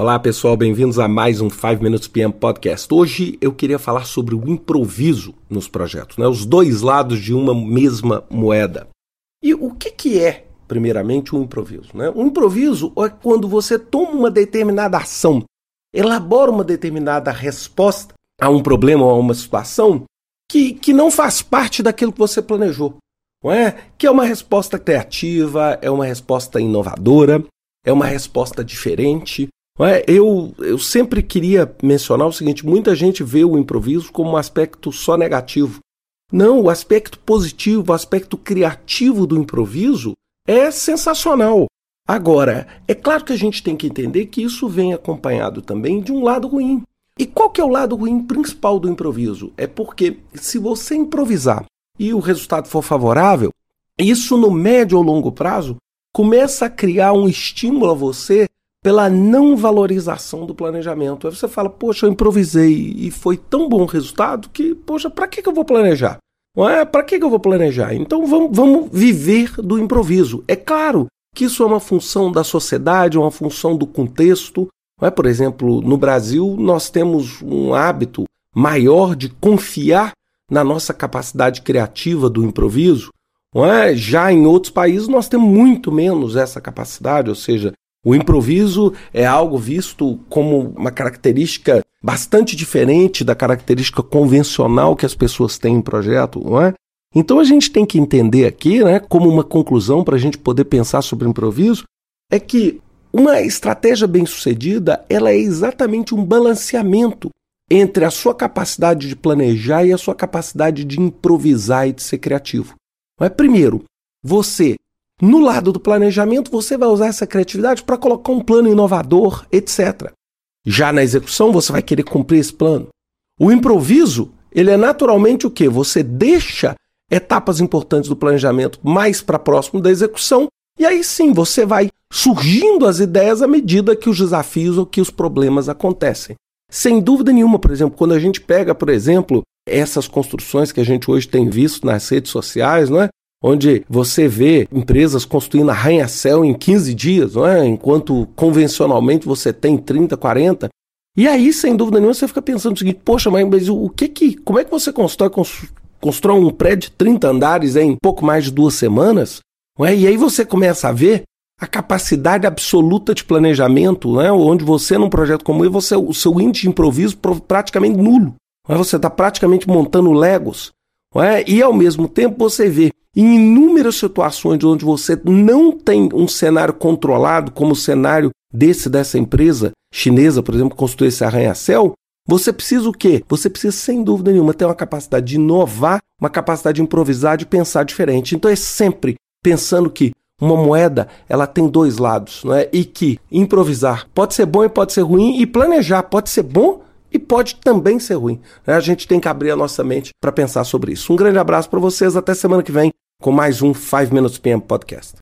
Olá pessoal, bem-vindos a mais um 5 Minutes PM Podcast. Hoje eu queria falar sobre o improviso nos projetos, né? os dois lados de uma mesma moeda. E o que, que é, primeiramente, um improviso? Né? O improviso é quando você toma uma determinada ação, elabora uma determinada resposta a um problema ou a uma situação que, que não faz parte daquilo que você planejou. Não é? Que é uma resposta criativa, é uma resposta inovadora, é uma resposta diferente? Eu, eu sempre queria mencionar o seguinte: muita gente vê o improviso como um aspecto só negativo. Não, o aspecto positivo, o aspecto criativo do improviso é sensacional. Agora, é claro que a gente tem que entender que isso vem acompanhado também de um lado ruim. E qual que é o lado ruim principal do improviso? É porque se você improvisar e o resultado for favorável, isso no médio ou longo prazo começa a criar um estímulo a você pela não valorização do planejamento. Aí você fala, poxa, eu improvisei e foi tão bom o resultado que, poxa, para que, que eu vou planejar? É? Para que, que eu vou planejar? Então vamos, vamos viver do improviso. É claro que isso é uma função da sociedade, é uma função do contexto. É? Por exemplo, no Brasil, nós temos um hábito maior de confiar na nossa capacidade criativa do improviso. É? Já em outros países, nós temos muito menos essa capacidade, ou seja, o improviso é algo visto como uma característica bastante diferente da característica convencional que as pessoas têm em projeto, não é? Então a gente tem que entender aqui, né, como uma conclusão para a gente poder pensar sobre improviso, é que uma estratégia bem-sucedida ela é exatamente um balanceamento entre a sua capacidade de planejar e a sua capacidade de improvisar e de ser criativo. Não é? Primeiro, você no lado do planejamento, você vai usar essa criatividade para colocar um plano inovador, etc. Já na execução, você vai querer cumprir esse plano. O improviso, ele é naturalmente o que? Você deixa etapas importantes do planejamento mais para próximo da execução, e aí sim você vai surgindo as ideias à medida que os desafios ou que os problemas acontecem. Sem dúvida nenhuma, por exemplo, quando a gente pega, por exemplo, essas construções que a gente hoje tem visto nas redes sociais, não é? Onde você vê empresas construindo arranha-céu em 15 dias, não é? enquanto convencionalmente você tem 30, 40. E aí, sem dúvida nenhuma, você fica pensando o seguinte: poxa, mas, o que que. Como é que você constrói, constrói um prédio de 30 andares em pouco mais de duas semanas? Não é? E aí você começa a ver a capacidade absoluta de planejamento, né? onde você, num projeto como esse, você, o seu índice de improviso praticamente nulo. É? Você está praticamente montando Legos. É? E ao mesmo tempo você vê em inúmeras situações onde você não tem um cenário controlado, como o cenário desse dessa empresa chinesa, por exemplo, construir esse arranha-céu, você precisa o quê? Você precisa, sem dúvida nenhuma, ter uma capacidade de inovar, uma capacidade de improvisar, de pensar diferente. Então é sempre pensando que uma moeda ela tem dois lados, não é? E que improvisar pode ser bom e pode ser ruim, e planejar pode ser bom e pode também ser ruim. Né? A gente tem que abrir a nossa mente para pensar sobre isso. Um grande abraço para vocês, até semana que vem com mais um 5 Minutes PM Podcast.